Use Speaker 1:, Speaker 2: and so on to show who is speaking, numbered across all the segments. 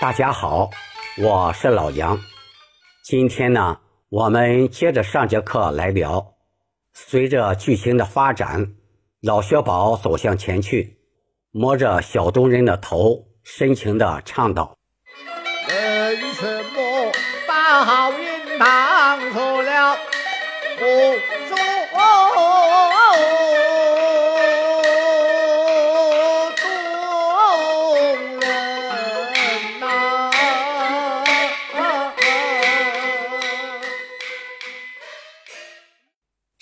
Speaker 1: 大家好，我是老杨。今天呢，我们接着上节课来聊。随着剧情的发展，老薛宝走向前去，摸着小东人的头，深情地唱道：“
Speaker 2: 人什么把好运当错了？不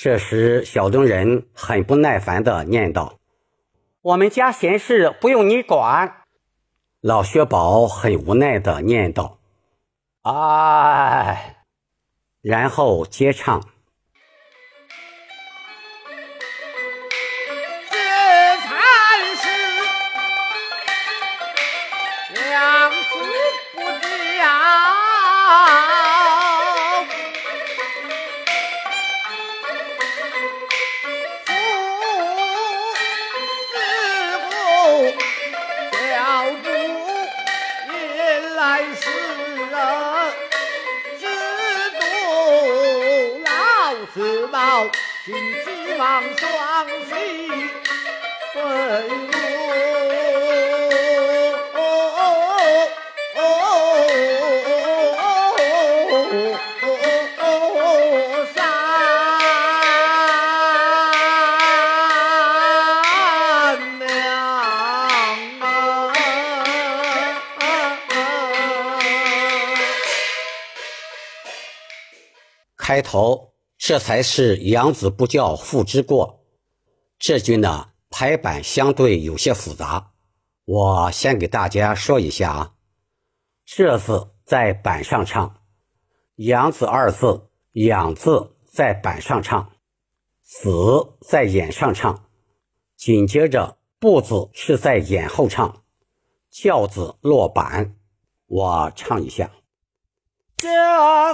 Speaker 1: 这时，小东人很不耐烦地念道：“我们家闲事不用你管。”老薛宝很无奈地念道：“哎。”然后接唱。
Speaker 2: 请希望双喜对
Speaker 1: 开头。这才是养子不教，父之过。这句呢，排版相对有些复杂，我先给大家说一下啊。这字在板上唱，养子二字，养字在板上唱，子在眼上唱，紧接着不字是在眼后唱，教字落板。我唱一下，
Speaker 2: 这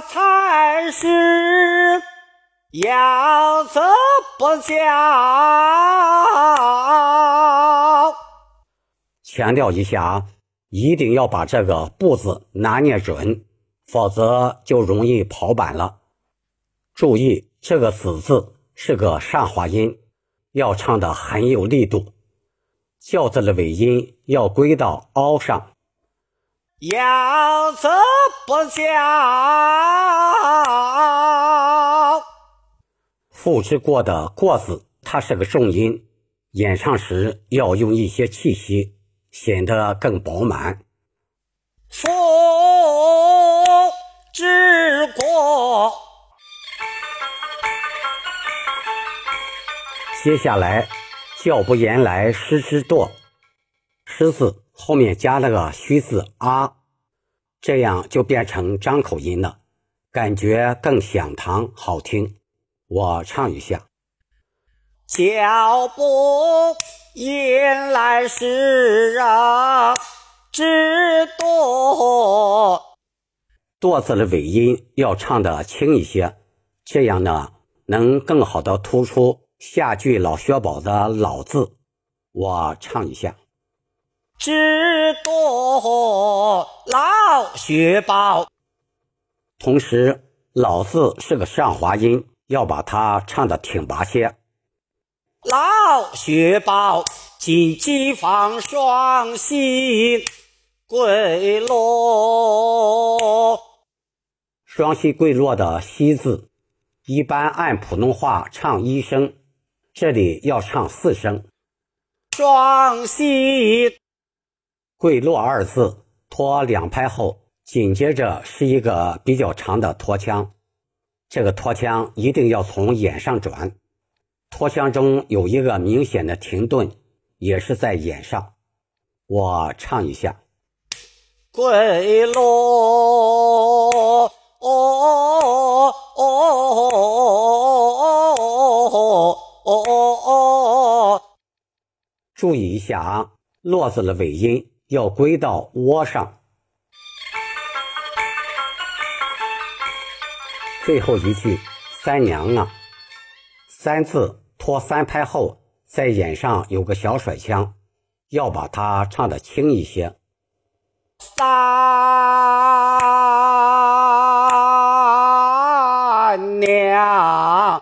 Speaker 2: 才是。养子不教，
Speaker 1: 强调一下，一定要把这个“不”字拿捏准，否则就容易跑板了。注意，这个“子”字是个上滑音，要唱的很有力度。教字的尾音要归到凹上。
Speaker 2: 养子不教。
Speaker 1: 父之过的过字，它是个重音，演唱时要用一些气息，显得更饱满。
Speaker 2: 父之过，
Speaker 1: 接下来教不言来师之惰，师字后面加了个虚字啊，这样就变成张口音了，感觉更响堂好听。我唱一下：
Speaker 2: 脚步引来时啊，知多。
Speaker 1: 多字的尾音要唱的轻一些，这样呢，能更好的突出下句老薛宝的老字。我唱一下：
Speaker 2: 知多老薛宝。
Speaker 1: 同时，老字是个上滑音。要把它唱的挺拔些。
Speaker 2: 老雪豹，金鸡放双膝跪落。
Speaker 1: 双膝跪落的“膝”字，一般按普通话唱一声，这里要唱四声。
Speaker 2: 双膝
Speaker 1: 跪落二字拖两拍后，紧接着是一个比较长的拖腔。这个拖腔一定要从眼上转，拖腔中有一个明显的停顿，也是在眼上。我唱一下：
Speaker 2: 归落，
Speaker 1: 注意一下啊，落字的尾音要归到窝上。最后一句“三娘啊”，三字拖三拍后，在眼上有个小甩腔，要把它唱的轻一些。三娘，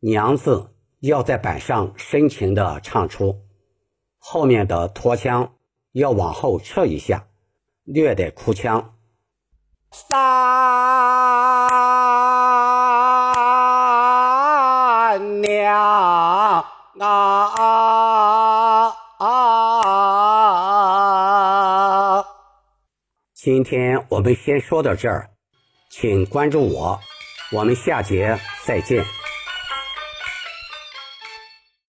Speaker 1: 娘字要在板上深情的唱出，后面的拖腔要往后撤一下，略带哭腔。三啊啊啊！今天我们先说到这儿，请关注我，我们下节再见。